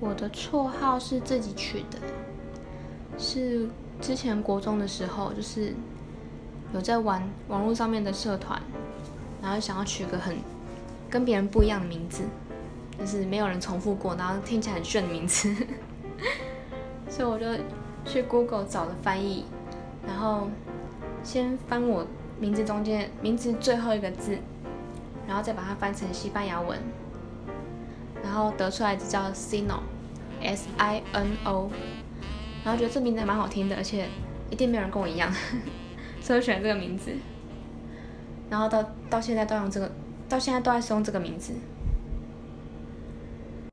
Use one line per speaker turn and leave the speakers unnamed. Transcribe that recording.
我的绰号是自己取的，是之前国中的时候，就是有在玩网络上面的社团，然后想要取个很跟别人不一样的名字，就是没有人重复过，然后听起来很炫的名字，所以我就去 Google 找了翻译，然后先翻我名字中间名字最后一个字，然后再把它翻成西班牙文。然后得出来就叫 Sino，S I N O，然后觉得这名字还蛮好听的，而且一定没有人跟我一样，所以我选这个名字。然后到到现在都用这个，到现在都在使用这个名字。